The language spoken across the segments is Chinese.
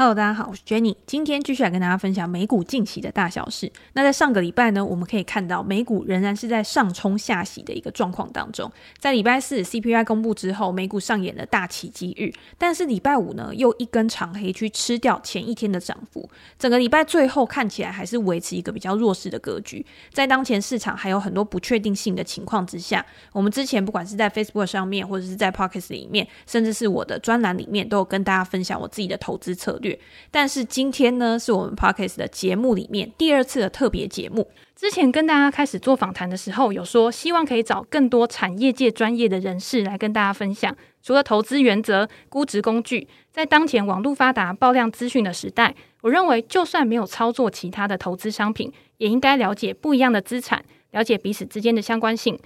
Hello，大家好，我是 Jenny。今天继续来跟大家分享美股近期的大小事。那在上个礼拜呢，我们可以看到美股仍然是在上冲下洗的一个状况当中。在礼拜四 CPI 公布之后，美股上演了大奇迹日，但是礼拜五呢，又一根长黑去吃掉前一天的涨幅。整个礼拜最后看起来还是维持一个比较弱势的格局。在当前市场还有很多不确定性的情况之下，我们之前不管是在 Facebook 上面，或者是在 Podcast 里面，甚至是我的专栏里面，都有跟大家分享我自己的投资策略。但是今天呢，是我们 Podcast 的节目里面第二次的特别节目。之前跟大家开始做访谈的时候，有说希望可以找更多产业界专业的人士来跟大家分享，除了投资原则、估值工具，在当前网络发达、爆量资讯的时代，我认为就算没有操作其他的投资商品，也应该了解不一样的资产，了解彼此之间的相关性。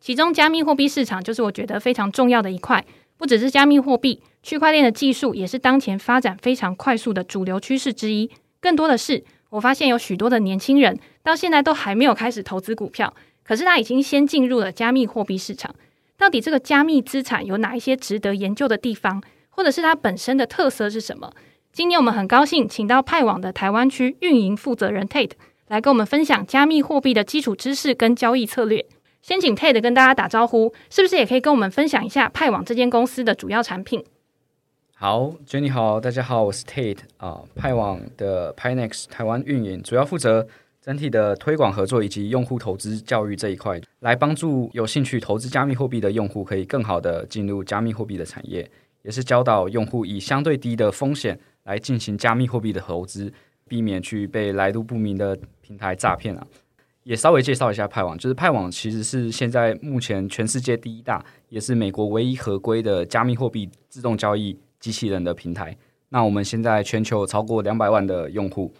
其中，加密货币市场就是我觉得非常重要的一块。不只是加密货币，区块链的技术也是当前发展非常快速的主流趋势之一。更多的是，我发现有许多的年轻人到现在都还没有开始投资股票，可是他已经先进入了加密货币市场。到底这个加密资产有哪一些值得研究的地方，或者是它本身的特色是什么？今天我们很高兴请到派网的台湾区运营负责人 Tate 来跟我们分享加密货币的基础知识跟交易策略。先请 Tate 跟大家打招呼，是不是也可以跟我们分享一下派网这间公司的主要产品？好，Jenny 好，大家好，我是 Tate 啊，派网的 Pinex 台湾运营，主要负责整体的推广合作以及用户投资教育这一块，来帮助有兴趣投资加密货币的用户可以更好的进入加密货币的产业，也是教导用户以相对低的风险来进行加密货币的投资，避免去被来路不明的平台诈骗啊。也稍微介绍一下派网，就是派网其实是现在目前全世界第一大，也是美国唯一合规的加密货币自动交易机器人的平台。那我们现在全球超过两百万的用户，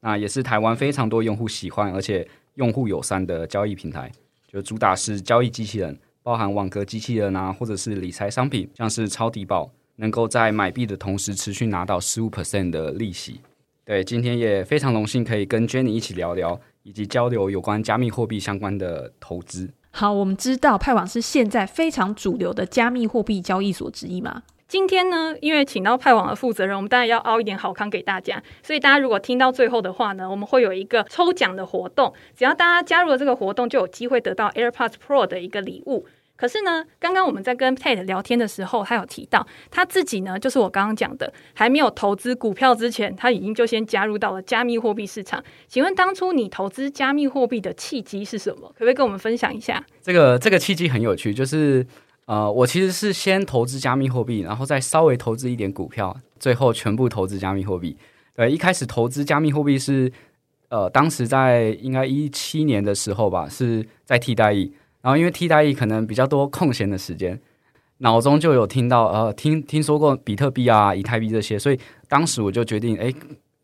那也是台湾非常多用户喜欢而且用户友善的交易平台。就主打是交易机器人，包含网格机器人啊，或者是理财商品，像是超低保，能够在买币的同时持续拿到十五 percent 的利息。对，今天也非常荣幸可以跟 Jenny 一起聊聊。以及交流有关加密货币相关的投资。好，我们知道派网是现在非常主流的加密货币交易所之一嘛。今天呢，因为请到派网的负责人，我们当然要凹一点好康给大家。所以大家如果听到最后的话呢，我们会有一个抽奖的活动，只要大家加入了这个活动，就有机会得到 AirPods Pro 的一个礼物。可是呢，刚刚我们在跟 Tate 聊天的时候，他有提到他自己呢，就是我刚刚讲的，还没有投资股票之前，他已经就先加入到了加密货币市场。请问当初你投资加密货币的契机是什么？可不可以跟我们分享一下？这个这个契机很有趣，就是呃，我其实是先投资加密货币，然后再稍微投资一点股票，最后全部投资加密货币。对，一开始投资加密货币是呃，当时在应该一七年的时候吧，是在替代役。然后，因为替代役可能比较多空闲的时间，脑中就有听到呃，听听说过比特币啊、以太币这些，所以当时我就决定，哎，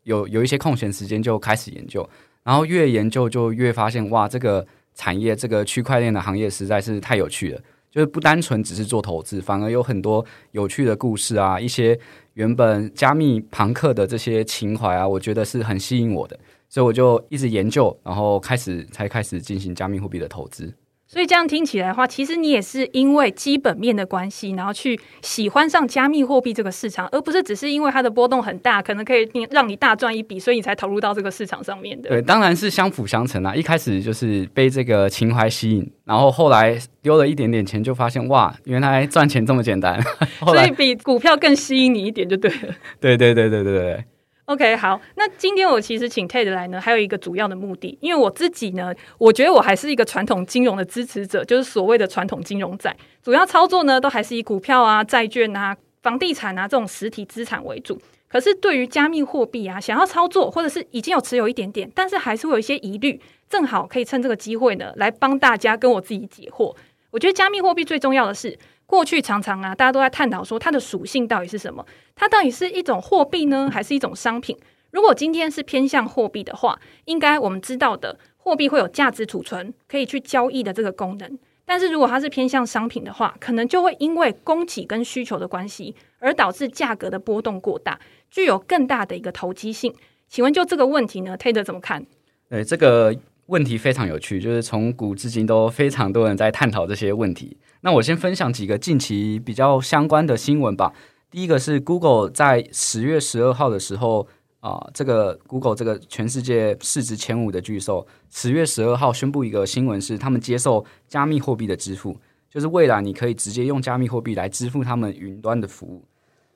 有有一些空闲时间就开始研究。然后越研究就越发现，哇，这个产业这个区块链的行业实在是太有趣了，就是不单纯只是做投资，反而有很多有趣的故事啊，一些原本加密庞克的这些情怀啊，我觉得是很吸引我的，所以我就一直研究，然后开始才开始进行加密货币的投资。所以这样听起来的话，其实你也是因为基本面的关系，然后去喜欢上加密货币这个市场，而不是只是因为它的波动很大，可能可以让你大赚一笔，所以你才投入到这个市场上面的。对，当然是相辅相成啊。一开始就是被这个情怀吸引，然后后来丢了一点点钱，就发现哇，原来赚钱这么简单，所以比股票更吸引你一点就对了。对对对对对对。OK，好，那今天我其实请 Tade 来呢，还有一个主要的目的，因为我自己呢，我觉得我还是一个传统金融的支持者，就是所谓的传统金融仔，主要操作呢都还是以股票啊、债券啊、房地产啊这种实体资产为主。可是对于加密货币啊，想要操作或者是已经有持有一点点，但是还是会有一些疑虑，正好可以趁这个机会呢，来帮大家跟我自己解惑。我觉得加密货币最重要的是。过去常常啊，大家都在探讨说它的属性到底是什么？它到底是一种货币呢，还是一种商品？如果今天是偏向货币的话，应该我们知道的货币会有价值储存，可以去交易的这个功能。但是如果它是偏向商品的话，可能就会因为供给跟需求的关系，而导致价格的波动过大，具有更大的一个投机性。请问就这个问题呢，Tate 怎么看？对这个。问题非常有趣，就是从古至今都非常多人在探讨这些问题。那我先分享几个近期比较相关的新闻吧。第一个是 Google 在十月十二号的时候啊、这个 Google 这个全世界市值前五的巨兽，十月十二号宣布一个新闻，是他们接受加密货币的支付，就是未来你可以直接用加密货币来支付他们云端的服务。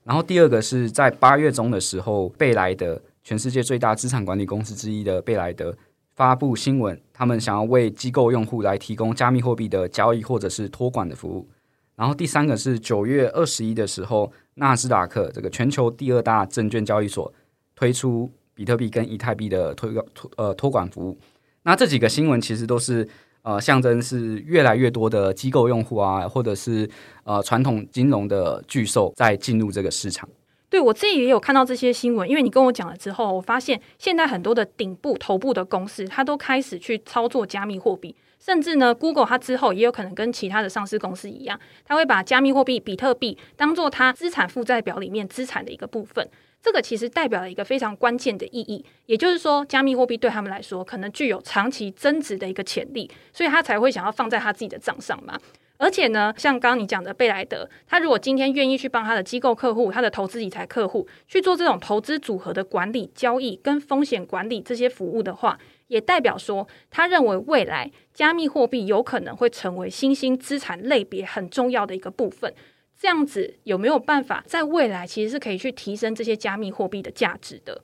然后第二个是在八月中的时候，贝莱德全世界最大资产管理公司之一的贝莱德发布新闻，他们想要为机构用户来提供加密货币的交易或者是托管的服务。然后第三个是九月二十一的时候，纳斯达克这个全球第二大证券交易所推出比特币跟以太币的托托呃托管服务。那这几个新闻其实都是呃象征是越来越多的机构用户啊，或者是呃传统金融的巨兽在进入这个市场。对，我自己也有看到这些新闻，因为你跟我讲了之后，我发现现在很多的顶部头部的公司，它都开始去操作加密货币。甚至呢，Google 它之后也有可能跟其他的上市公司一样，它会把加密货币比特币当做它资产负债表里面资产的一个部分。这个其实代表了一个非常关键的意义，也就是说，加密货币对他们来说可能具有长期增值的一个潜力，所以他才会想要放在他自己的账上嘛。而且呢，像刚刚你讲的贝莱德，他如果今天愿意去帮他的机构客户、他的投资理财客户去做这种投资组合的管理、交易跟风险管理这些服务的话，也代表说，他认为未来加密货币有可能会成为新兴资产类别很重要的一个部分。这样子有没有办法在未来其实是可以去提升这些加密货币的价值的？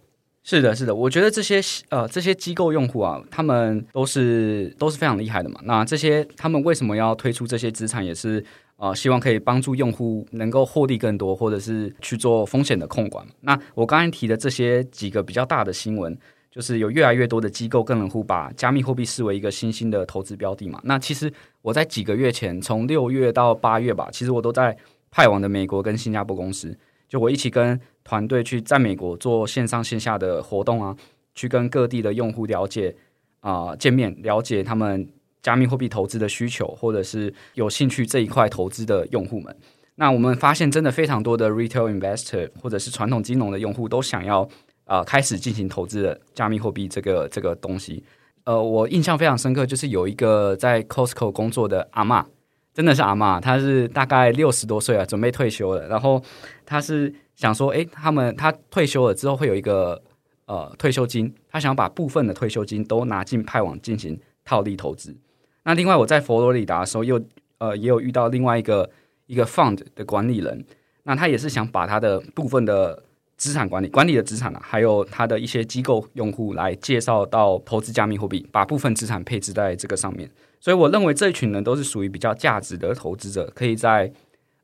是的，是的，我觉得这些呃这些机构用户啊，他们都是都是非常厉害的嘛。那这些他们为什么要推出这些资产，也是呃希望可以帮助用户能够获利更多，或者是去做风险的控管。那我刚才提的这些几个比较大的新闻。就是有越来越多的机构跟人户把加密货币视为一个新兴的投资标的嘛。那其实我在几个月前，从六月到八月吧，其实我都在派往的美国跟新加坡公司，就我一起跟团队去在美国做线上线下的活动啊，去跟各地的用户了解啊、呃、见面，了解他们加密货币投资的需求，或者是有兴趣这一块投资的用户们。那我们发现，真的非常多的 retail investor 或者是传统金融的用户都想要。啊、呃，开始进行投资的加密货币这个这个东西，呃，我印象非常深刻，就是有一个在 Costco 工作的阿嬷，真的是阿嬷，她是大概六十多岁了，准备退休了。然后她是想说，诶，他们他退休了之后会有一个呃退休金，他想把部分的退休金都拿进派网进行套利投资。那另外我在佛罗里达的时候又呃也有遇到另外一个一个 fund 的管理人，那他也是想把他的部分的。资产管理管理的资产啊，还有他的一些机构用户来介绍到投资加密货币，把部分资产配置在这个上面。所以我认为这一群人都是属于比较价值的投资者，可以在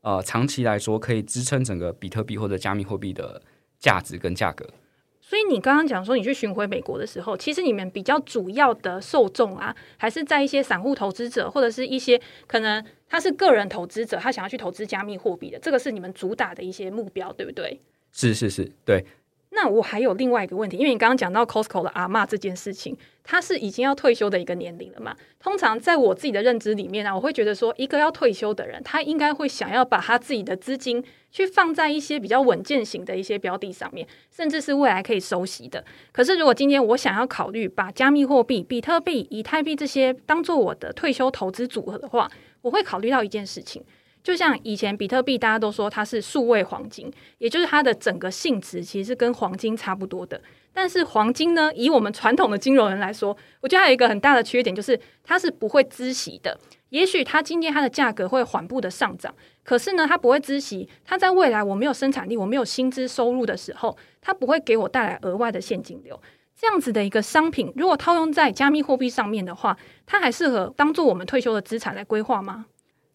呃长期来说可以支撑整个比特币或者加密货币的价值跟价格。所以你刚刚讲说你去巡回美国的时候，其实你们比较主要的受众啊，还是在一些散户投资者或者是一些可能他是个人投资者，他想要去投资加密货币的，这个是你们主打的一些目标，对不对？是是是，对。那我还有另外一个问题，因为你刚刚讲到 Costco 的阿嬷这件事情，他是已经要退休的一个年龄了嘛？通常在我自己的认知里面呢、啊，我会觉得说，一个要退休的人，他应该会想要把他自己的资金去放在一些比较稳健型的一些标的上面，甚至是未来可以收息的。可是如果今天我想要考虑把加密货币、比特币、以太币这些当做我的退休投资组合的话，我会考虑到一件事情。就像以前比特币，大家都说它是数位黄金，也就是它的整个性质其实是跟黄金差不多的。但是黄金呢，以我们传统的金融人来说，我觉得还有一个很大的缺点，就是它是不会孳息的。也许它今天它的价格会缓步的上涨，可是呢，它不会孳息。它在未来我没有生产力，我没有薪资收入的时候，它不会给我带来额外的现金流。这样子的一个商品，如果套用在加密货币上面的话，它还适合当做我们退休的资产来规划吗？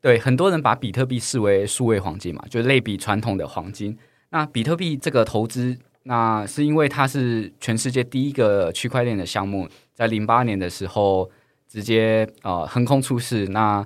对，很多人把比特币视为数位黄金嘛，就类比传统的黄金。那比特币这个投资，那是因为它是全世界第一个区块链的项目，在零八年的时候直接呃横空出世，那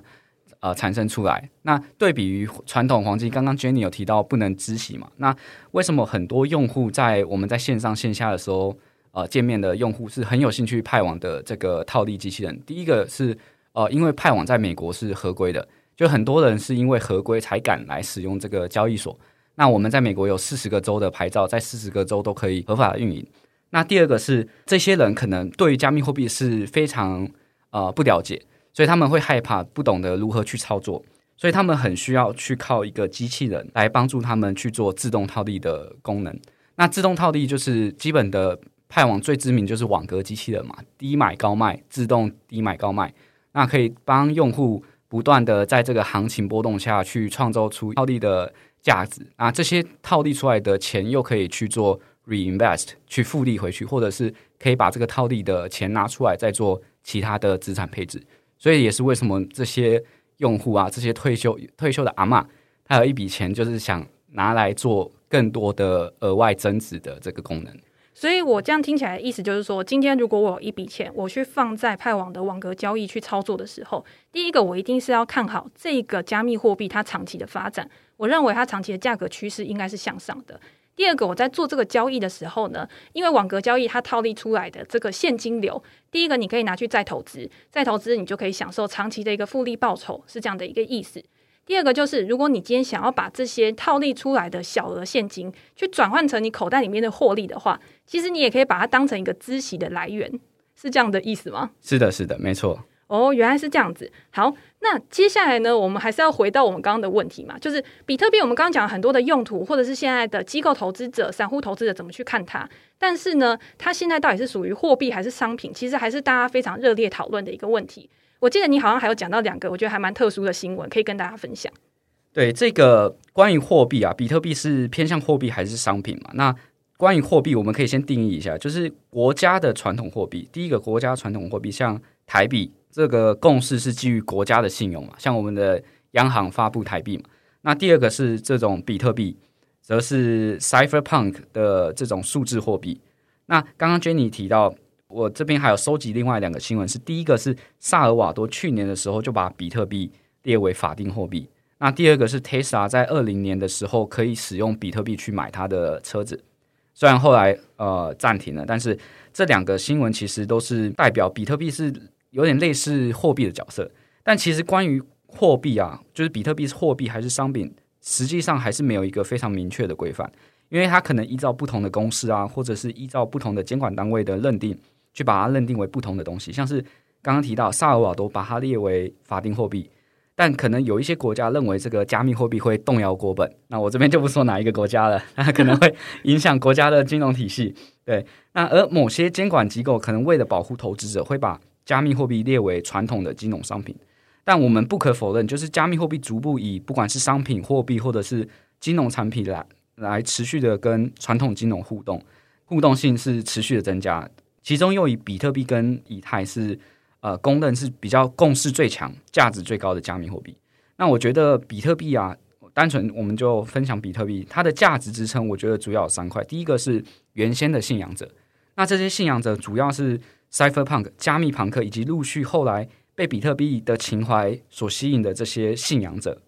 呃产生出来。那对比于传统黄金，刚刚 Jenny 有提到不能孳息嘛？那为什么很多用户在我们在线上线下的时候呃见面的用户是很有兴趣派网的这个套利机器人？第一个是呃因为派网在美国是合规的。就很多人是因为合规才敢来使用这个交易所。那我们在美国有四十个州的牌照，在四十个州都可以合法运营。那第二个是，这些人可能对于加密货币是非常呃不了解，所以他们会害怕，不懂得如何去操作。所以他们很需要去靠一个机器人来帮助他们去做自动套利的功能。那自动套利就是基本的派网最知名就是网格机器人嘛，低买高卖，自动低买高卖，那可以帮用户不断的在这个行情波动下去创造出套利的价值啊，这些套利出来的钱又可以去做 reinvest 去复利回去，或者是可以把这个套利的钱拿出来再做其他的资产配置。所以也是为什么这些用户啊，这些退休退休的阿嬷，他有一笔钱就是想拿来做更多的额外增值的这个功能。所以我这样听起来的意思就是说，今天如果我有一笔钱，我去放在派网的网格交易去操作的时候，第一个我一定是要看好这个加密货币它长期的发展，我认为它长期的价格趋势应该是向上的。第二个，我在做这个交易的时候呢，因为网格交易它套利出来的这个现金流，第一个你可以拿去再投资，再投资你就可以享受长期的一个复利报酬，是这样的一个意思。第二个就是，如果你今天想要把这些套利出来的小额现金去转换成你口袋里面的获利的话，其实你也可以把它当成一个孳息的来源，是这样的意思吗？是的，是的，没错。哦，原来是这样子。好，那接下来呢，我们还是要回到我们刚刚的问题嘛，就是比特币，我们刚刚讲很多的用途，或者是现在的机构投资者、散户投资者怎么去看它。但是呢，它现在到底是属于货币还是商品，其实还是大家非常热烈讨论的一个问题。我记得你好像还有讲到两个，我觉得还蛮特殊的新闻，可以跟大家分享。对，这个关于货币啊，比特币是偏向货币还是商品嘛？那关于货币，我们可以先定义一下，就是国家的传统货币。第一个国家传统货币，像台币，这个共识是基于国家的信用嘛，像我们的央行发布台币嘛。那第二个是这种比特币，则是 Cypherpunk 的这种数字货币。那刚刚 Jenny 提到。我这边还有收集另外两个新闻，是第一个是萨尔瓦多去年的时候就把比特币列为法定货币，那第二个是 Tesla 在二零年的时候可以使用比特币去买它的车子，虽然后来呃暂停了，但是这两个新闻其实都是代表比特币是有点类似货币的角色，但其实关于货币啊，就是比特币是货币还是商品，实际上还是没有一个非常明确的规范，因为它可能依照不同的公司啊，或者是依照不同的监管单位的认定。去把它认定为不同的东西，像是刚刚提到萨尔瓦多把它列为法定货币，但可能有一些国家认为这个加密货币会动摇国本。那我这边就不说哪一个国家了，那可能会影响国家的金融体系。对，那而某些监管机构可能为了保护投资者，会把加密货币列为传统的金融商品。但我们不可否认，就是加密货币逐步以不管是商品、货币或者是金融产品来来持续的跟传统金融互动，互动性是持续的增加。其中又以比特币跟以太是呃公认是比较共识最强、价值最高的加密货币。那我觉得比特币啊，单纯我们就分享比特币，它的价值支撑，我觉得主要有三块。第一个是原先的信仰者，那这些信仰者主要是 Cypherpunk 加密朋克，以及陆续后来被比特币的情怀所吸引的这些信仰者。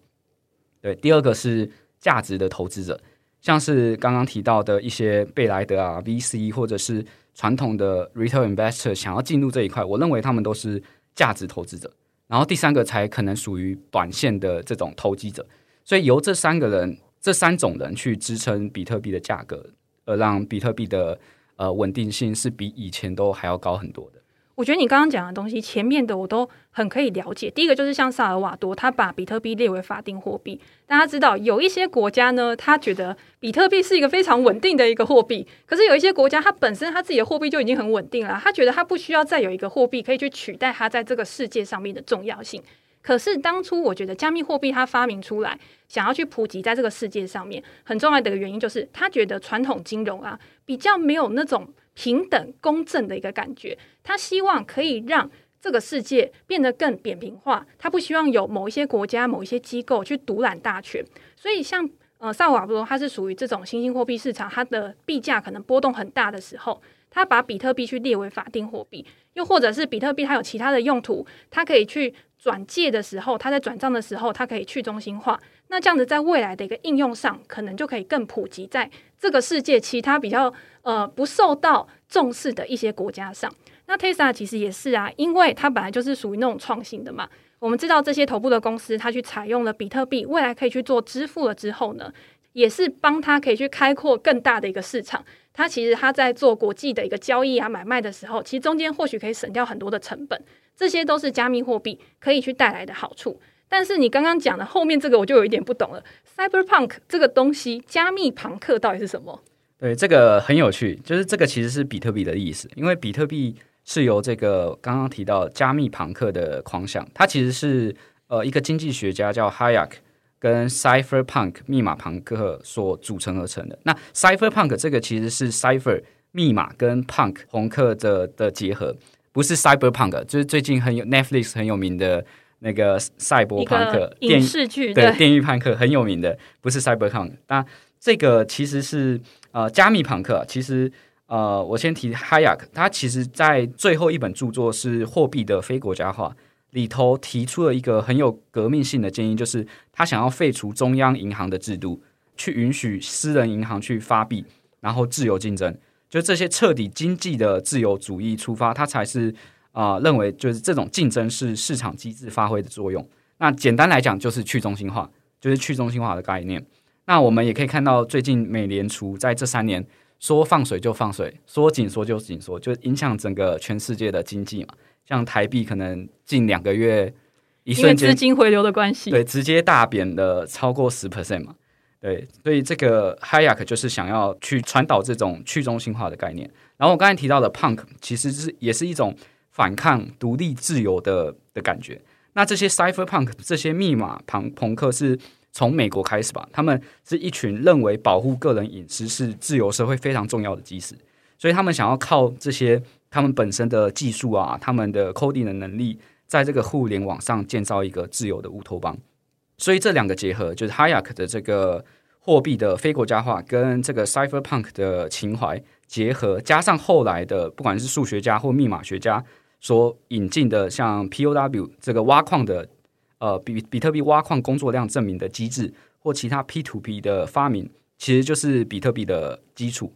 对，第二个是价值的投资者，像是刚刚提到的一些贝莱德啊、VC 或者是。传统的 retail investor 想要进入这一块，我认为他们都是价值投资者。然后第三个才可能属于短线的这种投机者。所以由这三个人、这三种人去支撑比特币的价格，而让比特币的呃稳定性是比以前都还要高很多的。我觉得你刚刚讲的东西，前面的我都很可以了解。第一个就是像萨尔瓦多，他把比特币列为法定货币。大家知道，有一些国家呢，他觉得比特币是一个非常稳定的一个货币。可是有一些国家，它本身它自己的货币就已经很稳定了，他觉得他不需要再有一个货币可以去取代它在这个世界上面的重要性。可是当初我觉得加密货币它发明出来，想要去普及在这个世界上面，很重要的一个原因就是他觉得传统金融啊比较没有那种。平等公正的一个感觉，他希望可以让这个世界变得更扁平化，他不希望有某一些国家、某一些机构去独揽大权。所以像，呃萨尔瓦多，它是属于这种新兴货币市场，它的币价可能波动很大的时候，他把比特币去列为法定货币，又或者是比特币它有其他的用途，它可以去转借的时候，他在转账的时候，他可以去中心化。那这样子在未来的一个应用上，可能就可以更普及在这个世界其他比较。呃，不受到重视的一些国家上，那 Tesla 其实也是啊，因为它本来就是属于那种创新的嘛。我们知道这些头部的公司，它去采用了比特币，未来可以去做支付了之后呢，也是帮它可以去开阔更大的一个市场。它其实它在做国际的一个交易啊、买卖的时候，其实中间或许可以省掉很多的成本，这些都是加密货币可以去带来的好处。但是你刚刚讲的后面这个我就有一点不懂了，Cyberpunk 这个东西，加密朋克到底是什么？对，这个很有趣，就是这个其实是比特币的意思，因为比特币是由这个刚刚提到加密朋克的狂想，它其实是呃一个经济学家叫 Hayek 跟 Cypherpunk 密码朋克所组成而成的。那 Cypherpunk 这个其实是 Cypher 密码跟 Punk 朋克的的结合，不是 Cyberpunk，就是最近很有 Netflix 很有名的那个赛博朋克电视剧，对，电狱朋克很有名的，不是 Cyberpunk。那这个其实是。呃，加密朋克其实，呃，我先提 Hayek，，他其实在最后一本著作是《货币的非国家化》里头提出了一个很有革命性的建议，就是他想要废除中央银行的制度，去允许私人银行去发币，然后自由竞争，就这些彻底经济的自由主义出发，他才是啊、认为就是这种竞争是市场机制发挥的作用。那简单来讲，就是去中心化，就是去中心化的概念。那我们也可以看到，最近美联储在这三年说放水就放水，说紧缩就紧缩，就影响整个全世界的经济嘛。像台币可能近两个月一瞬间，资金回流的关系，对，直接大贬了超过十 percent 嘛。对，所以这个 Hayek 就是想要去传导这种去中心化的概念。然后我刚才提到的 Punk 其实是也是一种反抗独立自由的的感觉。那这些 Cypherpunk 这些密码朋朋克是。从美国开始吧，他们是一群认为保护个人隐私是自由社会非常重要的基石，所以他们想要靠这些他们本身的技术啊，他们的 coding 的能力，在这个互联网上建造一个自由的乌托邦。所以这两个结合，就是 Hayek 的这个货币的非国家化跟这个 Cypherpunk 的情怀结合，加上后来的不管是数学家或密码学家所引进的像 POW 这个挖矿的。呃，比比特币挖矿工作量证明的机制，或其他 P to P 的发明，其实就是比特币的基础。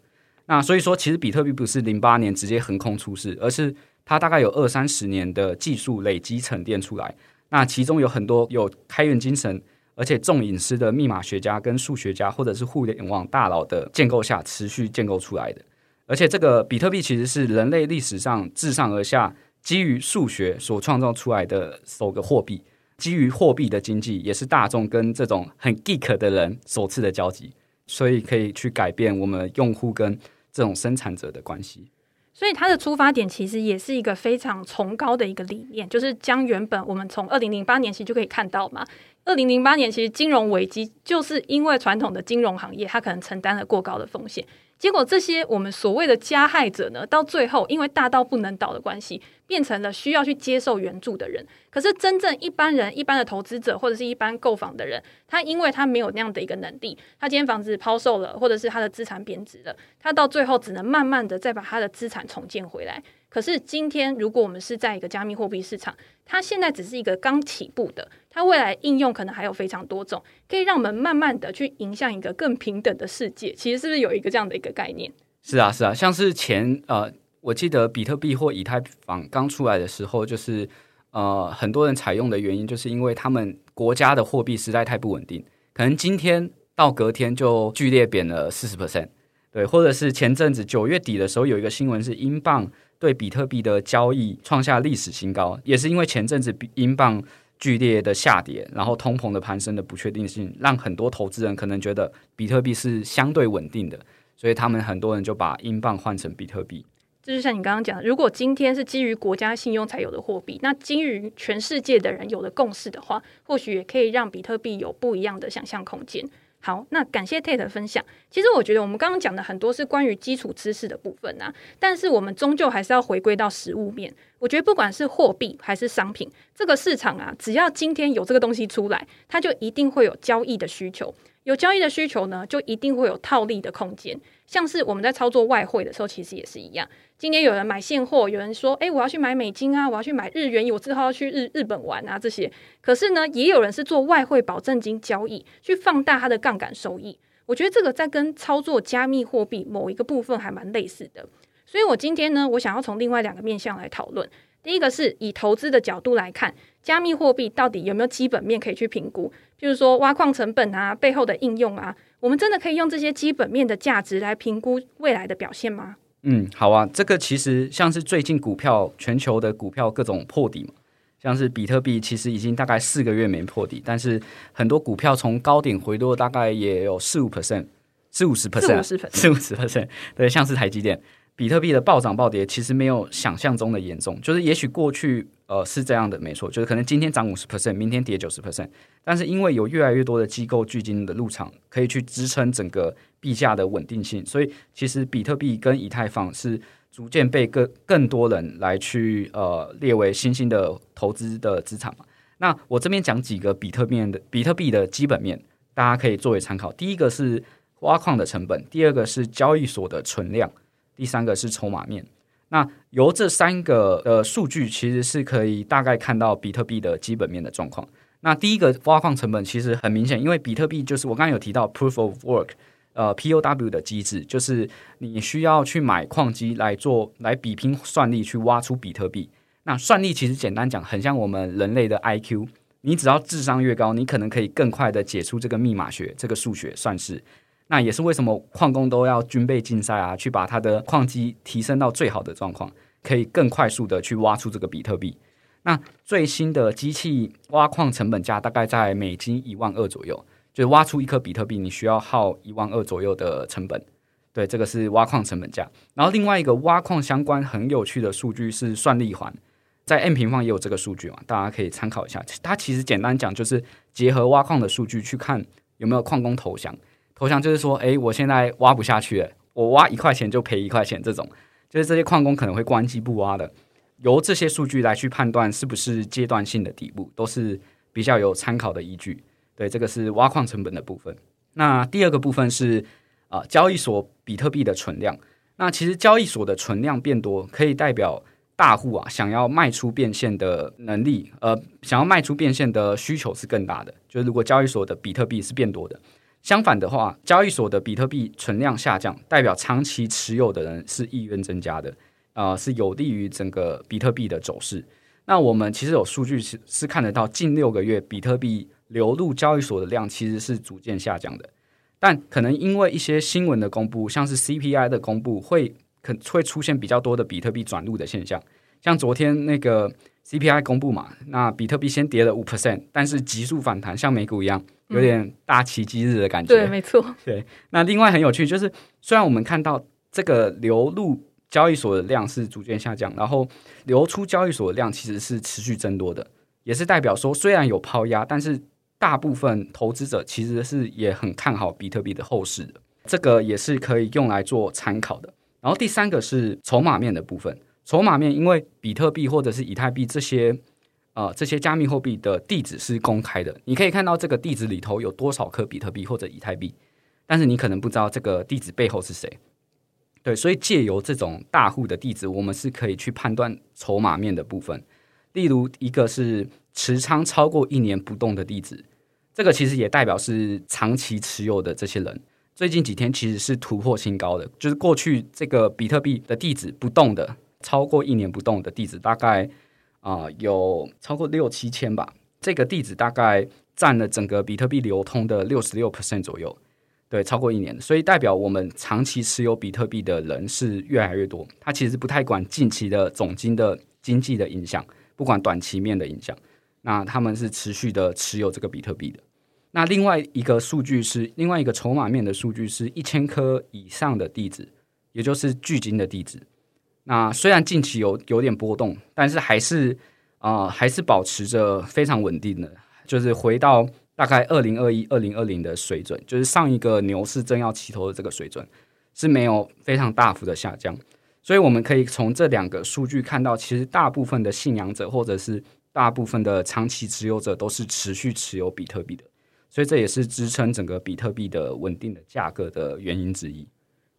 那所以说，其实比特币不是零八年直接横空出世，而是它大概有二三十年的技术累积沉淀出来。那其中有很多有开源精神，而且重隐私的密码学家跟数学家，或者是互联网大佬的建构下持续建构出来的。而且这个比特币其实是人类历史上自上而下基于数学所创造出来的首个货币。基于货币的经济，也是大众跟这种很 geek 的人首次的交集，所以可以去改变我们用户跟这种生产者的关系。所以它的出发点其实也是一个非常崇高的一个理念，就是将原本我们从二零零八年其实就可以看到嘛，二零零八年其实金融危机就是因为传统的金融行业它可能承担了过高的风险。结果这些我们所谓的加害者呢，到最后因为大到不能倒的关系，变成了需要去接受援助的人。可是真正一般人、一般的投资者或者是一般购房的人，他因为他没有那样的一个能力，他今天房子抛售了，或者是他的资产贬值了，他到最后只能慢慢的再把他的资产重建回来。可是今天，如果我们是在一个加密货币市场，它现在只是一个刚起步的，它未来应用可能还有非常多种，可以让我们慢慢的去迎向一个更平等的世界。其实是不是有一个这样的一个概念？是啊，是啊，像是前呃，我记得比特币或以太坊刚出来的时候，就是呃，很多人采用的原因，就是因为他们国家的货币实在太不稳定，可能今天到隔天就剧烈贬了四十 percent，对，或者是前阵子九月底的时候有一个新闻是英镑。对比特币的交易创下历史新高，也是因为前阵子英镑剧烈的下跌，然后通膨的攀升的不确定性，让很多投资人可能觉得比特币是相对稳定的，所以他们很多人就把英镑换成比特币。就是像你刚刚讲的，如果今天是基于国家信用才有的货币，那基于全世界的人有的共识的话，或许也可以让比特币有不一样的想象空间。好，那感谢 Tate 分享。其实我觉得我们刚刚讲的很多是关于基础知识的部分啊，但是我们终究还是要回归到实物面。我觉得不管是货币还是商品，这个市场啊，只要今天有这个东西出来，它就一定会有交易的需求。有交易的需求呢，就一定会有套利的空间。像是我们在操作外汇的时候，其实也是一样。今天有人买现货，有人说：“诶，我要去买美金啊，我要去买日元，我之后要去日日本玩啊。”这些，可是呢，也有人是做外汇保证金交易，去放大它的杠杆收益。我觉得这个在跟操作加密货币某一个部分还蛮类似的。所以我今天呢，我想要从另外两个面向来讨论。第一个是以投资的角度来看，加密货币到底有没有基本面可以去评估？譬如说挖矿成本啊，背后的应用啊。我们真的可以用这些基本面的价值来评估未来的表现吗？嗯，好啊，这个其实像是最近股票全球的股票各种破底嘛，像是比特币，其实已经大概四个月没破底，但是很多股票从高点回落，大概也有四五 percent，四五十 percent，四五十 percent，对，像是台积电。比特币的暴涨暴跌其实没有想象中的严重，就是也许过去呃是这样的，没错，就是可能今天涨五十 percent，明天跌九十 percent，但是因为有越来越多的机构巨金的入场，可以去支撑整个币价的稳定性，所以其实比特币跟以太坊是逐渐被更更多人来去呃列为新兴的投资的资产嘛。那我这边讲几个比特币的比特币的基本面，大家可以作为参考。第一个是挖矿的成本，第二个是交易所的存量。第三个是筹码面，那由这三个呃数据其实是可以大概看到比特币的基本面的状况。那第一个挖矿成本其实很明显，因为比特币就是我刚刚有提到 Proof of Work，呃 POW 的机制，就是你需要去买矿机来做来比拼算力去挖出比特币。那算力其实简单讲，很像我们人类的 IQ，你只要智商越高，你可能可以更快的解出这个密码学这个数学算式。那也是为什么矿工都要军备竞赛啊，去把他的矿机提升到最好的状况，可以更快速的去挖出这个比特币。那最新的机器挖矿成本价大概在美金一万二左右，就是挖出一颗比特币，你需要耗一万二左右的成本。对，这个是挖矿成本价。然后另外一个挖矿相关很有趣的数据是算力环，在 M 平方也有这个数据嘛，大家可以参考一下。它其实简单讲就是结合挖矿的数据去看有没有矿工投降。投降就是说，哎，我现在挖不下去了，我挖一块钱就赔一块钱，这种就是这些矿工可能会关机不挖的。由这些数据来去判断是不是阶段性的底部，都是比较有参考的依据。对，这个是挖矿成本的部分。那第二个部分是啊、交易所比特币的存量。那其实交易所的存量变多，可以代表大户啊想要卖出变现的能力，呃，想要卖出变现的需求是更大的。就是如果交易所的比特币是变多的。相反的话，交易所的比特币存量下降，代表长期持有的人是意愿增加的，啊、是有利于整个比特币的走势。那我们其实有数据是是看得到，近六个月比特币流入交易所的量其实是逐渐下降的，但可能因为一些新闻的公布，像是 CPI 的公布，会可会出现比较多的比特币转入的现象。像昨天那个 CPI 公布嘛，那比特币先跌了五 percent，但是急速反弹，像美股一样。有点大奇迹日的感觉，对，没错。对，那另外很有趣，就是虽然我们看到这个流入交易所的量是逐渐下降，然后流出交易所的量其实是持续增多的，也是代表说虽然有抛压，但是大部分投资者其实是也很看好比特币的后市的，这个也是可以用来做参考的。然后第三个是筹码面的部分，筹码面因为比特币或者是以太币这些。呃，这些加密货币的地址是公开的，你可以看到这个地址里头有多少颗比特币或者以太币，但是你可能不知道这个地址背后是谁。对，所以借由这种大户的地址，我们是可以去判断筹码面的部分。例如，一个是持仓超过一年不动的地址，这个其实也代表是长期持有的这些人。最近几天其实是突破新高的，就是过去这个比特币的地址不动的，超过一年不动的地址，大概。啊、有超过六七千吧，这个地址大概占了整个比特币流通的六十六 percent 左右，对，超过一年，所以代表我们长期持有比特币的人是越来越多。他其实不太管近期的总经的经济的影响，不管短期面的影响，那他们是持续的持有这个比特币的。那另外一个数据是另外一个筹码面的数据是一千颗以上的地址，也就是巨金的地址。那虽然近期有有点波动，但是还是啊、还是保持着非常稳定的，就是回到大概二零二一、二零二零的水准，就是上一个牛市正要起头的这个水准，是没有非常大幅的下降。所以我们可以从这两个数据看到，其实大部分的信仰者或者是大部分的长期持有者都是持续持有比特币的，所以这也是支撑整个比特币的稳定的价格的原因之一。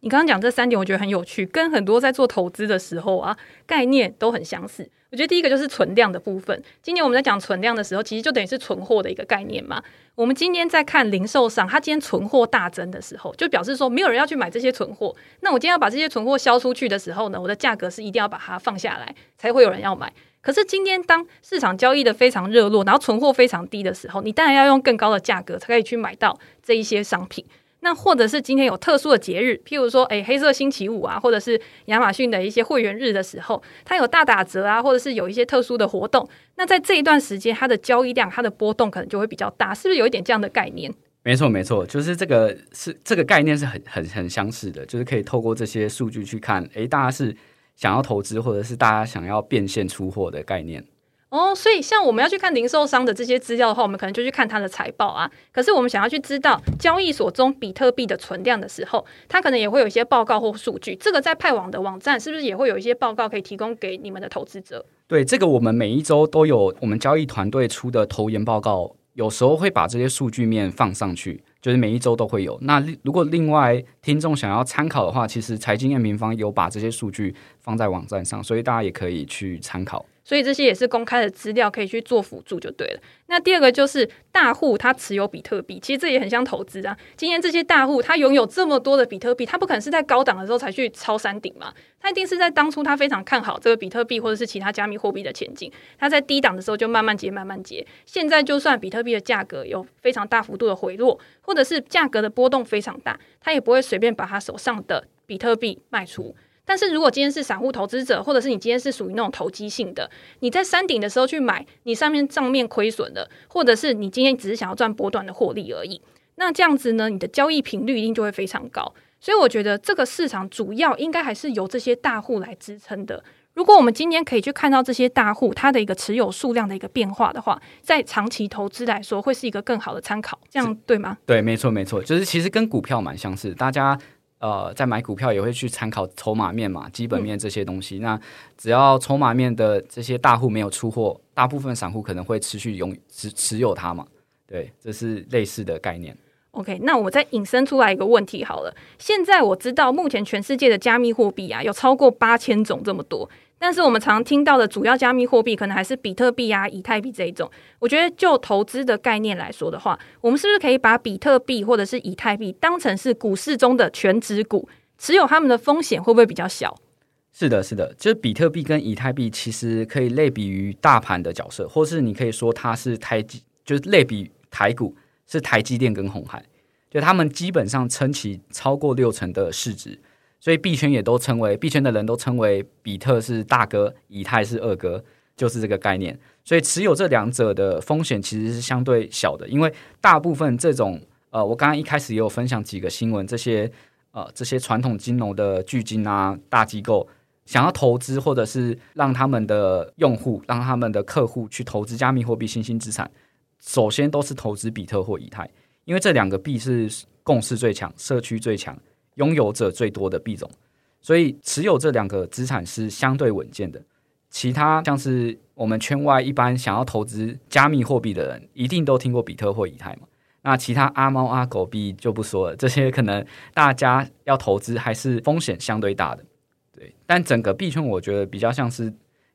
你刚刚讲这三点，我觉得很有趣，跟很多在做投资的时候啊，概念都很相似。我觉得第一个就是存量的部分。今年我们在讲存量的时候，其实就等于是存货的一个概念嘛。我们今天在看零售商，他今天存货大增的时候，就表示说没有人要去买这些存货。那我今天要把这些存货销出去的时候呢，我的价格是一定要把它放下来，才会有人要买。可是今天当市场交易的非常热络，然后存货非常低的时候，你当然要用更高的价格才可以去买到这一些商品。那或者是今天有特殊的节日，譬如说，诶，黑色星期五啊，或者是亚马逊的一些会员日的时候，它有大打折啊，或者是有一些特殊的活动。那在这一段时间，它的交易量、它的波动可能就会比较大，是不是有一点这样的概念？没错，没错，就是这个是这个概念是很很很相似的，就是可以透过这些数据去看，诶，大家是想要投资，或者是大家想要变现出货的概念。哦，所以像我们要去看零售商的这些资料的话，我们可能就去看他的财报啊。可是我们想要去知道交易所中比特币的存量的时候，它可能也会有一些报告或数据。这个在派网的网站是不是也会有一些报告可以提供给你们的投资者？对，这个我们每一周都有我们交易团队出的投研报告，有时候会把这些数据面放上去，就是每一周都会有。那如果另外听众想要参考的话，其实财经验平方有把这些数据放在网站上，所以大家也可以去参考。所以这些也是公开的资料，可以去做辅助就对了。那第二个就是大户他持有比特币，其实这也很像投资啊。今天这些大户他拥有这么多的比特币，他不可能是在高档的时候才去抄山顶嘛，他一定是在当初他非常看好这个比特币或者是其他加密货币的前景，他在低档的时候就慢慢接慢慢接。现在就算比特币的价格有非常大幅度的回落，或者是价格的波动非常大，他也不会随便把他手上的比特币卖出。但是如果今天是散户投资者，或者是你今天是属于那种投机性的，你在山顶的时候去买，你上面账面亏损的，或者是你今天只是想要赚波段的获利而已，那这样子呢，你的交易频率一定就会非常高。所以我觉得这个市场主要应该还是由这些大户来支撑的。如果我们今天可以去看到这些大户它的一个持有数量的一个变化的话，在长期投资来说会是一个更好的参考，这样对吗？对，没错，没错，就是其实跟股票蛮相似，大家。呃，在买股票也会去参考筹码面嘛，基本面这些东西。嗯、那只要筹码面的这些大户没有出货，大部分散户可能会持续拥持持有它嘛。对，这是类似的概念。OK，那我再引申出来一个问题好了。现在我知道，目前全世界的加密货币啊，有超过八千种这么多。但是我们常听到的主要加密货币可能还是比特币啊、以太币这一种。我觉得就投资的概念来说的话，我们是不是可以把比特币或者是以太币当成是股市中的全值股，持有他们的风险会不会比较小？是的，是的，就是比特币跟以太币其实可以类比于大盘的角色，或是你可以说它是台积，就是类比台股是台积电跟红海，就他们基本上撑起超过六成的市值。所以币圈也都称为币圈的人都称为比特是大哥，以太是二哥，就是这个概念。所以持有这两者的风险其实是相对小的，因为大部分这种呃，我刚刚一开始也有分享几个新闻，这些呃这些传统金融的巨金啊大机构想要投资或者是让他们的用户让他们的客户去投资加密货币新兴资产，首先都是投资比特或以太，因为这两个币是共识最强，社区最强。拥有者最多的币种，所以持有这两个资产是相对稳健的。其他像是我们圈外一般想要投资加密货币的人，一定都听过比特或以太嘛。那其他阿猫阿狗币就不说了，这些可能大家要投资还是风险相对大的。对，但整个币圈我觉得比较像是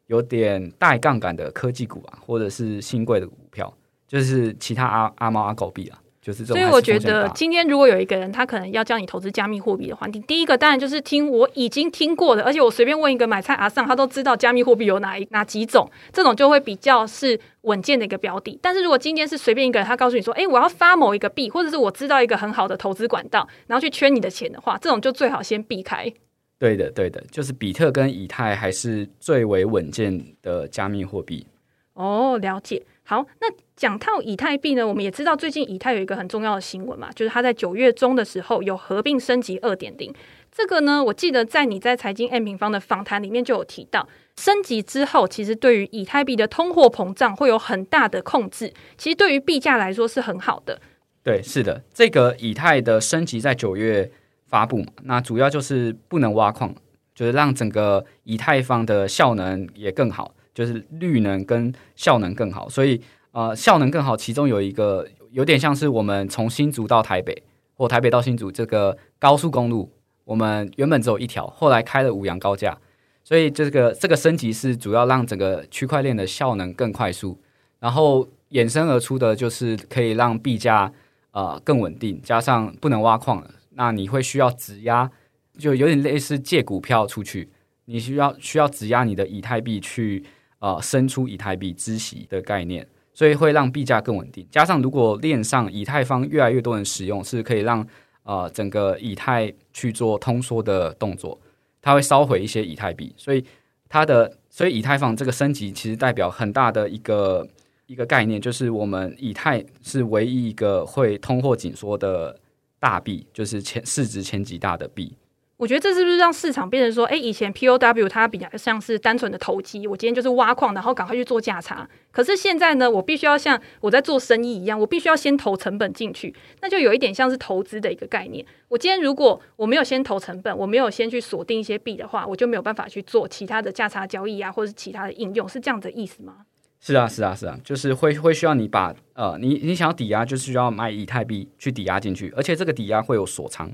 有点带杠杆的科技股啊，或者是新贵的股票，就是其他阿阿猫阿狗币啊。所以我觉得，今天如果有一个人，他可能要教你投资加密货币的话，你第一个当然就是听我已经听过的，而且我随便问一个买菜阿上，他都知道加密货币有哪一哪几种，这种就会比较是稳健的一个标的。但是如果今天是随便一个人，他告诉你说，诶，我要发某一个币，或者是我知道一个很好的投资管道，然后去圈你的钱的话，这种就最好先避开。对的，对的，就是比特跟以太还是最为稳健的加密货币。哦，了解。好，那讲到以太币呢，我们也知道最近以太有一个很重要的新闻嘛，就是它在九月中的时候有合并升级二点零。这个呢，我记得在你在财经 M 平方的访谈里面就有提到，升级之后其实对于以太币的通货膨胀会有很大的控制，其实对于币价来说是很好的。对，是的，这个以太的升级在九月发布嘛，那主要就是不能挖矿，就是让整个以太坊的效能也更好。就是绿能跟效能更好，所以呃效能更好，其中有一个有点像是我们从新竹到台北或台北到新竹这个高速公路，我们原本只有一条，后来开了五羊高架，所以这个这个升级是主要让整个区块链的效能更快速，然后衍生而出的就是可以让币价呃更稳定，加上不能挖矿了，那你会需要质押，就有点类似借股票出去，你需要需要质押你的以太币去。呃，生出以太币孳息的概念，所以会让币价更稳定。加上如果链上以太坊越来越多人使用，是可以让呃整个以太去做通缩的动作，它会烧毁一些以太币，所以它的所以以太坊这个升级其实代表很大的一个一个概念，就是我们以太是唯一一个会通货紧缩的大币，就是前市值前几大的币。我觉得这是不是让市场变成说，哎，以前 POW 它比较像是单纯的投机，我今天就是挖矿，然后赶快去做价差。可是现在呢，我必须要像我在做生意一样，我必须要先投成本进去，那就有一点像是投资的一个概念。我今天如果我没有先投成本，我没有先去锁定一些币的话，我就没有办法去做其他的价差交易啊，或者是其他的应用，是这样的意思吗？是啊，是啊，是啊，就是会会需要你把呃，你你想要抵押，就是需要买以太币去抵押进去，而且这个抵押会有锁仓。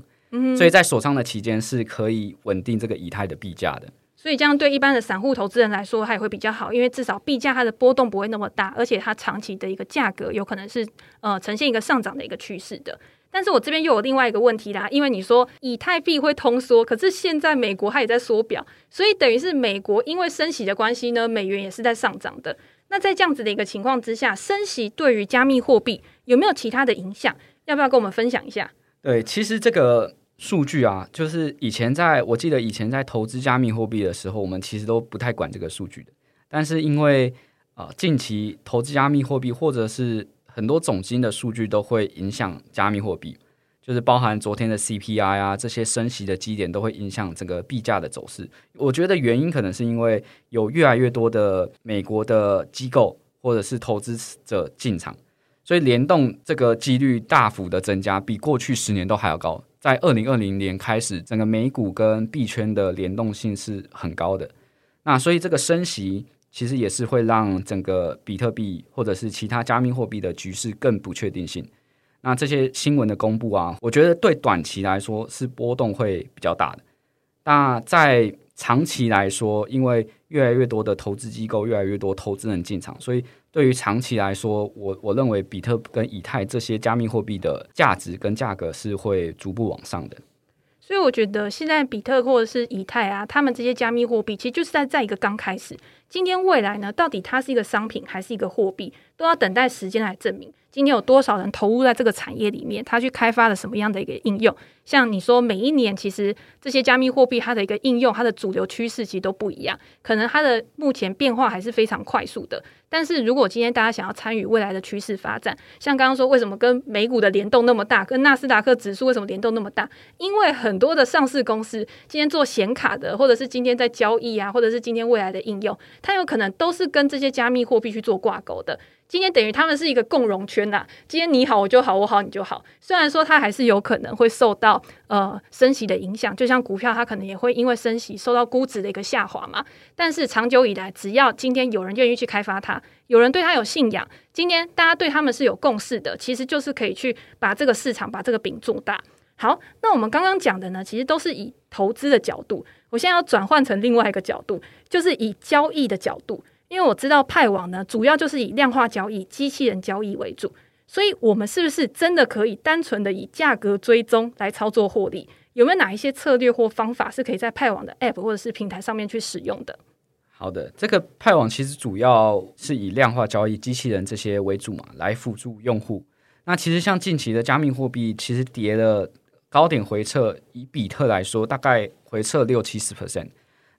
所以在锁仓的期间是可以稳定这个以太的币价的，所以这样对一般的散户投资人来说，它也会比较好，因为至少币价它的波动不会那么大，而且它长期的一个价格有可能是呃呈现一个上涨的一个趋势的。但是我这边又有另外一个问题啦，因为你说以太币会通缩，可是现在美国它也在缩表，所以等于是美国因为升息的关系呢，美元也是在上涨的。那在这样子的一个情况之下，升息对于加密货币有没有其他的影响？要不要跟我们分享一下？对，其实这个。数据啊，就是以前在我记得以前在投资加密货币的时候，我们其实都不太管这个数据的。但是因为啊、近期投资加密货币或者是很多总金的数据都会影响加密货币，就是包含昨天的 CPI 啊，这些升息的基点都会影响整个币价的走势。我觉得原因可能是因为有越来越多的美国的机构或者是投资者进场，所以联动这个几率大幅的增加，比过去十年都还要高。在二零二零年开始，整个美股跟币圈的联动性是很高的。那所以这个升息其实也是会让整个比特币或者是其他加密货币的局势更不确定性。那这些新闻的公布啊，我觉得对短期来说是波动会比较大的。那在长期来说，因为越来越多的投资机构，越来越多投资人进场，所以。对于长期来说，我我认为比特跟以太这些加密货币的价值跟价格是会逐步往上的。所以我觉得现在比特或者是以太啊，他们这些加密货币其实就是在在一个刚开始。今天未来呢，到底它是一个商品还是一个货币，都要等待时间来证明。今天有多少人投入在这个产业里面？他去开发了什么样的一个应用？像你说，每一年其实这些加密货币它的一个应用，它的主流趋势其实都不一样，可能它的目前变化还是非常快速的。但是如果今天大家想要参与未来的趋势发展，像刚刚说，为什么跟美股的联动那么大，跟纳斯达克指数为什么联动那么大？因为很多的上市公司今天做显卡的，或者是今天在交易啊，或者是今天未来的应用，它有可能都是跟这些加密货币去做挂钩的。今天等于他们是一个共荣圈呐，今天你好我就好，我好你就好。虽然说它还是有可能会受到呃升息的影响，就像股票它可能也会因为升息受到估值的一个下滑嘛。但是长久以来，只要今天有人愿意去开发它，有人对它有信仰，今天大家对他们是有共识的，其实就是可以去把这个市场把这个饼做大。好，那我们刚刚讲的呢，其实都是以投资的角度，我现在要转换成另外一个角度，就是以交易的角度。因为我知道派网呢，主要就是以量化交易、机器人交易为主，所以我们是不是真的可以单纯的以价格追踪来操作获利？有没有哪一些策略或方法是可以在派网的 App 或者是平台上面去使用的？好的，这个派网其实主要是以量化交易、机器人这些为主嘛，来辅助用户。那其实像近期的加密货币，其实跌了高点回撤，以比特来说，大概回撤六七十 percent。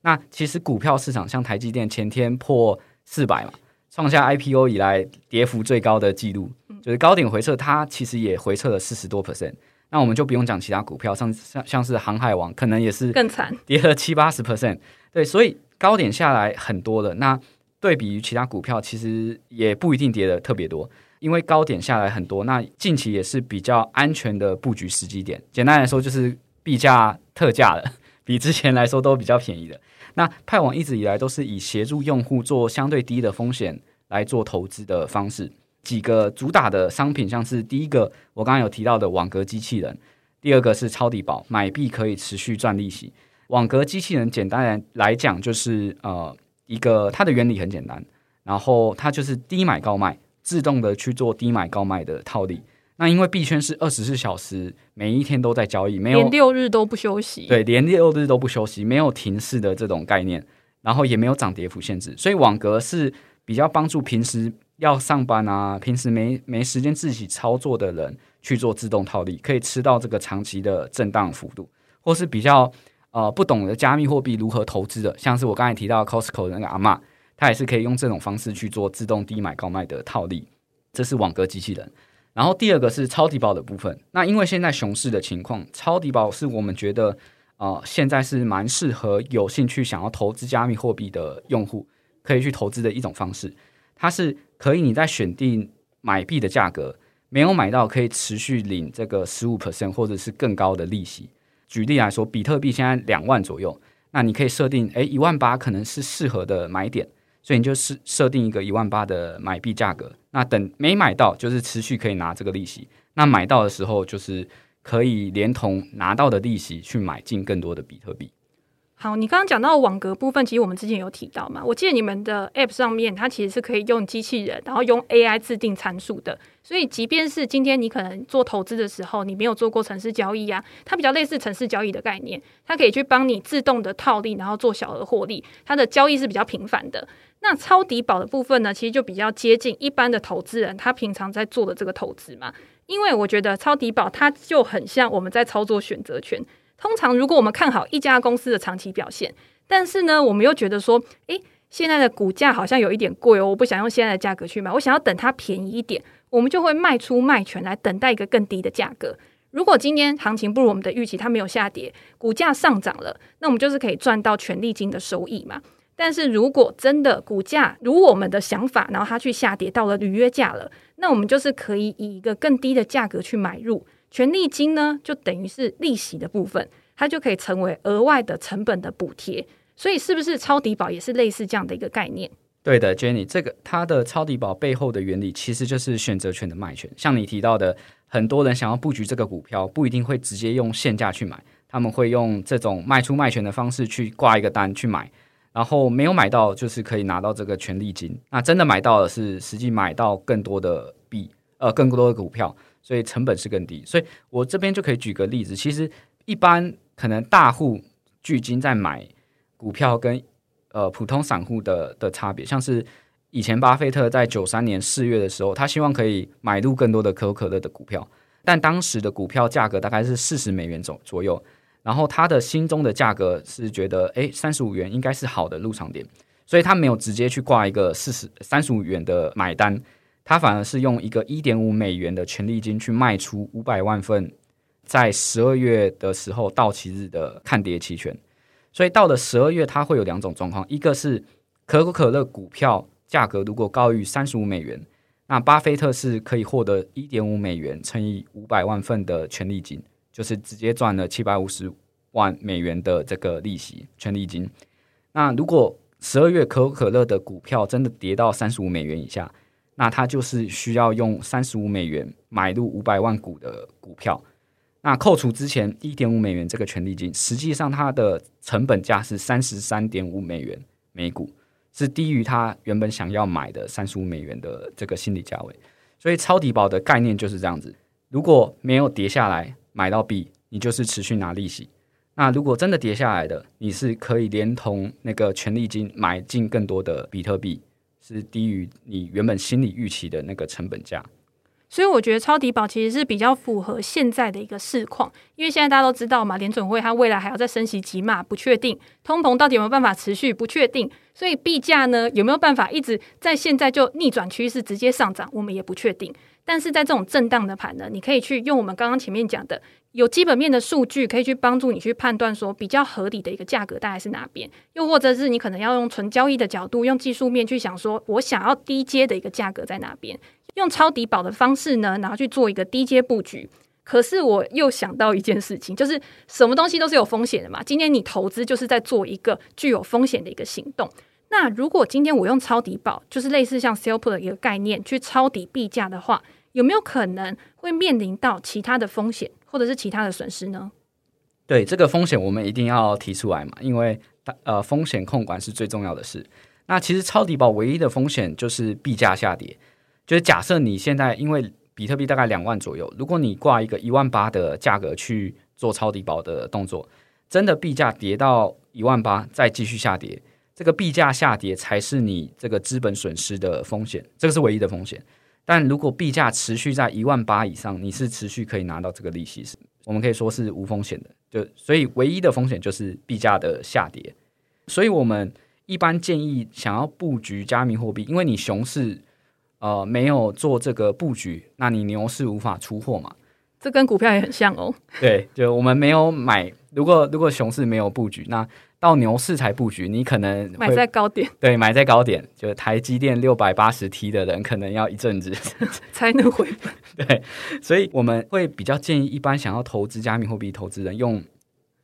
那其实股票市场像台积电前天破四百嘛，创下 IPO 以来跌幅最高的记录，就是高点回撤，它其实也回撤了四十多 percent。那我们就不用讲其他股票，像像像是航海王，可能也是更惨，跌了七八十 percent。对，所以高点下来很多了。那对比于其他股票，其实也不一定跌的特别多，因为高点下来很多。那近期也是比较安全的布局时机点。简单来说，就是币价特价了，比之前来说都比较便宜的。那派网一直以来都是以协助用户做相对低的风险来做投资的方式。几个主打的商品，像是第一个我刚刚有提到的网格机器人，第二个是超底宝，买币可以持续赚利息。网格机器人简单来讲就是呃一个它的原理很简单，然后它就是低买高卖，自动的去做低买高卖的套利。那因为币圈是二十四小时，每一天都在交易，没有连六日都不休息。对，连六日都不休息，没有停市的这种概念，然后也没有涨跌幅限制，所以网格是比较帮助平时要上班啊，平时没没时间自己操作的人去做自动套利，可以吃到这个长期的震荡幅度，或是比较呃不懂得加密货币如何投资的，像是我刚才提到 Costco 的那个阿嬷，他也是可以用这种方式去做自动低买高卖的套利，这是网格机器人。然后第二个是超底宝的部分，那因为现在熊市的情况，抄底宝是我们觉得呃现在是蛮适合有兴趣想要投资加密货币的用户可以去投资的一种方式，它是可以你在选定买币的价格。没有买到，可以持续领这个十五 percent 或者是更高的利息。举例来说，比特币现在两万左右，那你可以设定，诶，一万八可能是适合的买点，所以你就设设定一个一万八的买币价格。那等没买到，就是持续可以拿这个利息。那买到的时候，就是可以连同拿到的利息去买进更多的比特币。好，你刚刚讲到网格部分，其实我们之前有提到嘛。我记得你们的 App 上面，它其实是可以用机器人，然后用 AI 自定参数的。所以，即便是今天你可能做投资的时候，你没有做过城市交易啊，它比较类似城市交易的概念，它可以去帮你自动的套利，然后做小额获利。它的交易是比较频繁的。那超底保的部分呢，其实就比较接近一般的投资人他平常在做的这个投资嘛。因为我觉得超底保它就很像我们在操作选择权。通常，如果我们看好一家公司的长期表现，但是呢，我们又觉得说，诶，现在的股价好像有一点贵哦，我不想用现在的价格去买，我想要等它便宜一点，我们就会卖出卖权来等待一个更低的价格。如果今天行情不如我们的预期，它没有下跌，股价上涨了，那我们就是可以赚到权利金的收益嘛。但是如果真的股价如我们的想法，然后它去下跌到了履约价了，那我们就是可以以一个更低的价格去买入。权利金呢，就等于是利息的部分，它就可以成为额外的成本的补贴。所以，是不是抄底宝也是类似这样的一个概念？对的，Jenny，这个它的抄底宝背后的原理其实就是选择权的卖权。像你提到的，很多人想要布局这个股票，不一定会直接用现价去买，他们会用这种卖出卖权的方式去挂一个单去买，然后没有买到，就是可以拿到这个权利金。那真的买到的是实际买到更多的币，呃，更多的股票。所以成本是更低，所以我这边就可以举个例子。其实一般可能大户巨金在买股票跟呃普通散户的的差别，像是以前巴菲特在九三年四月的时候，他希望可以买入更多的可口可乐的股票，但当时的股票价格大概是四十美元左左右，然后他的心中的价格是觉得诶三十五元应该是好的入场点，所以他没有直接去挂一个四十三十五元的买单。他反而是用一个一点五美元的权利金去卖出五百万份在十二月的时候到期日的看跌期权，所以到了十二月，它会有两种状况：一个是可口可乐股票价格如果高于三十五美元，那巴菲特是可以获得一点五美元乘以五百万份的权利金，就是直接赚了七百五十万美元的这个利息权利金。那如果十二月可口可乐的股票真的跌到三十五美元以下，那他就是需要用三十五美元买入五百万股的股票，那扣除之前一点五美元这个权利金，实际上它的成本价是三十三点五美元每股，是低于他原本想要买的三十五美元的这个心理价位。所以超底保的概念就是这样子：如果没有跌下来买到币，你就是持续拿利息；那如果真的跌下来的，你是可以连同那个权利金买进更多的比特币。是低于你原本心理预期的那个成本价，所以我觉得抄底宝其实是比较符合现在的一个市况，因为现在大家都知道嘛，联准会它未来还要再升息几码，不确定，通膨到底有没有办法持续，不确定，所以币价呢有没有办法一直在现在就逆转趋势直接上涨，我们也不确定。但是在这种震荡的盘呢，你可以去用我们刚刚前面讲的。有基本面的数据可以去帮助你去判断说比较合理的一个价格大概是哪边，又或者是你可能要用纯交易的角度，用技术面去想说我想要低阶的一个价格在哪边，用抄底宝的方式呢，然后去做一个低阶布局。可是我又想到一件事情，就是什么东西都是有风险的嘛。今天你投资就是在做一个具有风险的一个行动。那如果今天我用抄底宝，就是类似像 sell put 的一个概念去抄底币价的话，有没有可能会面临到其他的风险？或者是其他的损失呢？对，这个风险，我们一定要提出来嘛，因为呃，风险控管是最重要的事。那其实超底保唯一的风险就是币价下跌，就是假设你现在因为比特币大概两万左右，如果你挂一个一万八的价格去做超底保的动作，真的币价跌到一万八再继续下跌，这个币价下跌才是你这个资本损失的风险，这个是唯一的风险。但如果币价持续在一万八以上，你是持续可以拿到这个利息，是我们可以说是无风险的。就所以唯一的风险就是币价的下跌。所以我们一般建议想要布局加密货币，因为你熊市呃没有做这个布局，那你牛市无法出货嘛。这跟股票也很像哦。对，就我们没有买，如果如果熊市没有布局，那。到牛市才布局，你可能买在高点。对，买在高点，就是台积电六百八十 T 的人，可能要一阵子 才能回本。对，所以我们会比较建议，一般想要投资加密货币投资人，用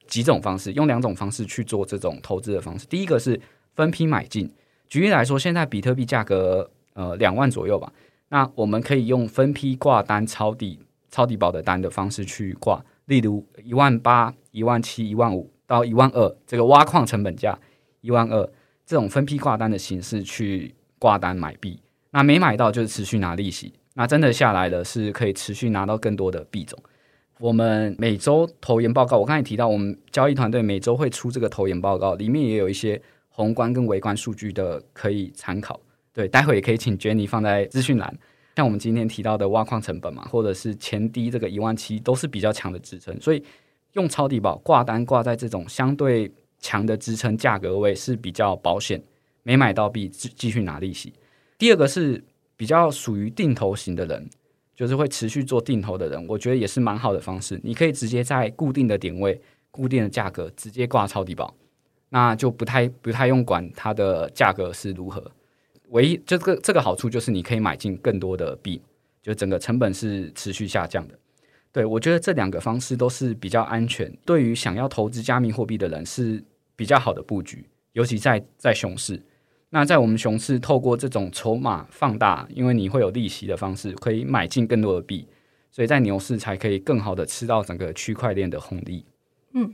几种方式，用两种方式去做这种投资的方式。第一个是分批买进，举例来说，现在比特币价格呃两万左右吧，那我们可以用分批挂单抄底、抄底保的单的方式去挂，例如一万八、一万七、一万五。到一万二，这个挖矿成本价一万二，这种分批挂单的形式去挂单买币，那没买到就是持续拿利息，那真的下来了是可以持续拿到更多的币种。我们每周投研报告，我刚才提到我们交易团队每周会出这个投研报告，里面也有一些宏观跟微观数据的可以参考。对，待会也可以请 Jenny 放在资讯栏，像我们今天提到的挖矿成本嘛，或者是前低这个一万七，都是比较强的支撑，所以。用超底保挂单挂在这种相对强的支撑价格位是比较保险，没买到币继续拿利息。第二个是比较属于定投型的人，就是会持续做定投的人，我觉得也是蛮好的方式。你可以直接在固定的点位、固定的价格直接挂超底保，那就不太不太用管它的价格是如何。唯一就这个这个好处就是你可以买进更多的币，就整个成本是持续下降的。对，我觉得这两个方式都是比较安全，对于想要投资加密货币的人是比较好的布局，尤其在在熊市。那在我们熊市，透过这种筹码放大，因为你会有利息的方式，可以买进更多的币，所以在牛市才可以更好的吃到整个区块链的红利。嗯，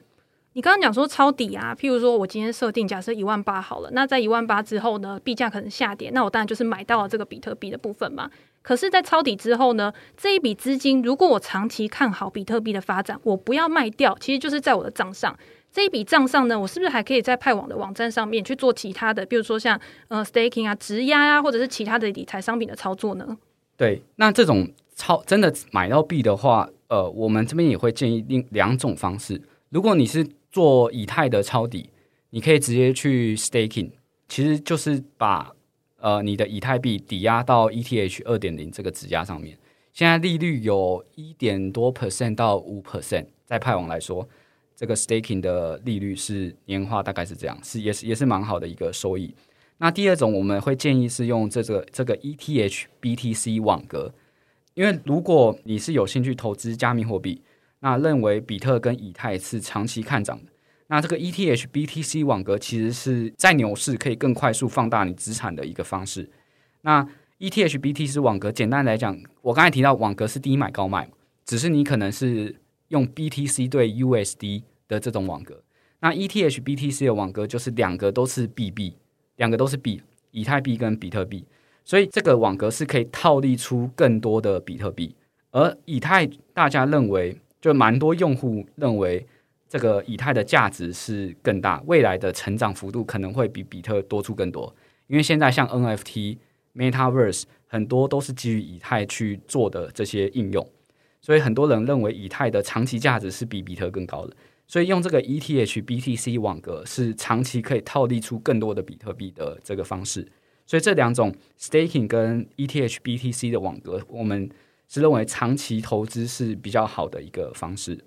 你刚刚讲说抄底啊，譬如说我今天设定假设一万八好了，那在一万八之后呢，币价可能下跌，那我当然就是买到了这个比特币的部分嘛。可是，在抄底之后呢，这一笔资金，如果我长期看好比特币的发展，我不要卖掉，其实就是在我的账上。这一笔账上呢，我是不是还可以在派网的网站上面去做其他的，比如说像呃 staking 啊、质押啊，或者是其他的理财商品的操作呢？对，那这种抄真的买到币的话，呃，我们这边也会建议另两种方式。如果你是做以太的抄底，你可以直接去 staking，其实就是把。呃，你的以太币抵押到 ETH 二点零这个质押上面，现在利率有一点多 percent 到五 percent，在派网来说，这个 staking 的利率是年化大概是这样，是也是也是蛮好的一个收益。那第二种我们会建议是用这个这个 ETH BTC 网格，因为如果你是有兴趣投资加密货币，那认为比特跟以太是长期看涨的。那这个 ETH BTC 网格其实是在牛市可以更快速放大你资产的一个方式。那 ETH BTC 网格简单来讲，我刚才提到网格是低买高卖，只是你可能是用 BTC 对 USD 的这种网格。那 ETH BTC 的网格就是两个都是 BB，两个都是币，以太币跟比特币，所以这个网格是可以套利出更多的比特币。而以太大家认为，就蛮多用户认为。这个以太的价值是更大，未来的成长幅度可能会比比特多出更多。因为现在像 NFT、Metaverse 很多都是基于以太去做的这些应用，所以很多人认为以太的长期价值是比比特更高的。所以用这个 ETH BTC 网格是长期可以套利出更多的比特币的这个方式。所以这两种 Staking 跟 ETH BTC 的网格，我们是认为长期投资是比较好的一个方式。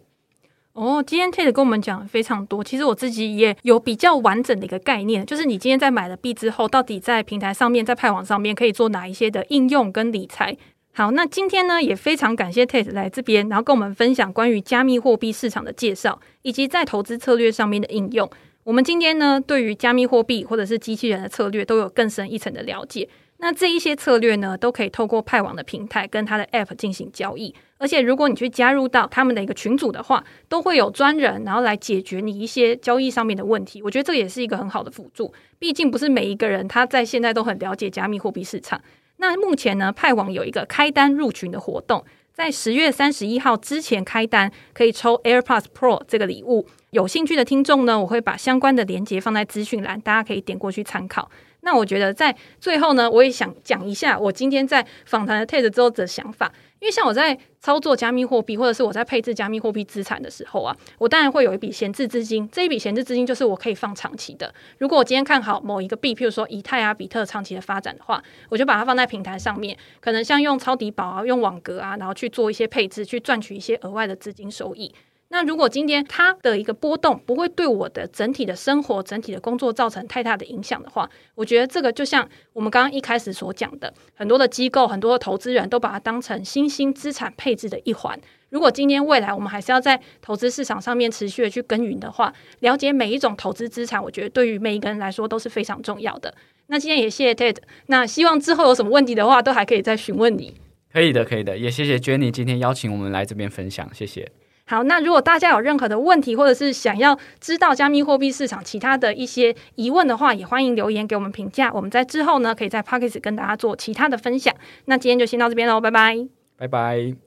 哦，今天 Tate 跟我们讲非常多，其实我自己也有比较完整的一个概念，就是你今天在买了币之后，到底在平台上面，在派网上面可以做哪一些的应用跟理财。好，那今天呢也非常感谢 Tate 来这边，然后跟我们分享关于加密货币市场的介绍，以及在投资策略上面的应用。我们今天呢对于加密货币或者是机器人的策略都有更深一层的了解。那这一些策略呢，都可以透过派网的平台跟它的 App 进行交易，而且如果你去加入到他们的一个群组的话，都会有专人然后来解决你一些交易上面的问题。我觉得这也是一个很好的辅助，毕竟不是每一个人他在现在都很了解加密货币市场。那目前呢，派网有一个开单入群的活动，在十月三十一号之前开单可以抽 AirPods Pro 这个礼物。有兴趣的听众呢，我会把相关的链接放在资讯栏，大家可以点过去参考。那我觉得在最后呢，我也想讲一下我今天在访谈了 Ted 之后的想法。因为像我在操作加密货币，或者是我在配置加密货币资产的时候啊，我当然会有一笔闲置资金。这一笔闲置资金就是我可以放长期的。如果我今天看好某一个币，譬如说以太啊、比特长期的发展的话，我就把它放在平台上面，可能像用超底宝啊、用网格啊，然后去做一些配置，去赚取一些额外的资金收益。那如果今天它的一个波动不会对我的整体的生活、整体的工作造成太大的影响的话，我觉得这个就像我们刚刚一开始所讲的，很多的机构、很多的投资人都把它当成新兴资产配置的一环。如果今天未来我们还是要在投资市场上面持续的去耕耘的话，了解每一种投资资产，我觉得对于每一个人来说都是非常重要的。那今天也谢谢 Ted，那希望之后有什么问题的话，都还可以再询问你。可以的，可以的，也谢谢 Jenny 今天邀请我们来这边分享，谢谢。好，那如果大家有任何的问题，或者是想要知道加密货币市场其他的一些疑问的话，也欢迎留言给我们评价。我们在之后呢，可以在 p o c k e t 跟大家做其他的分享。那今天就先到这边喽，拜拜，拜拜。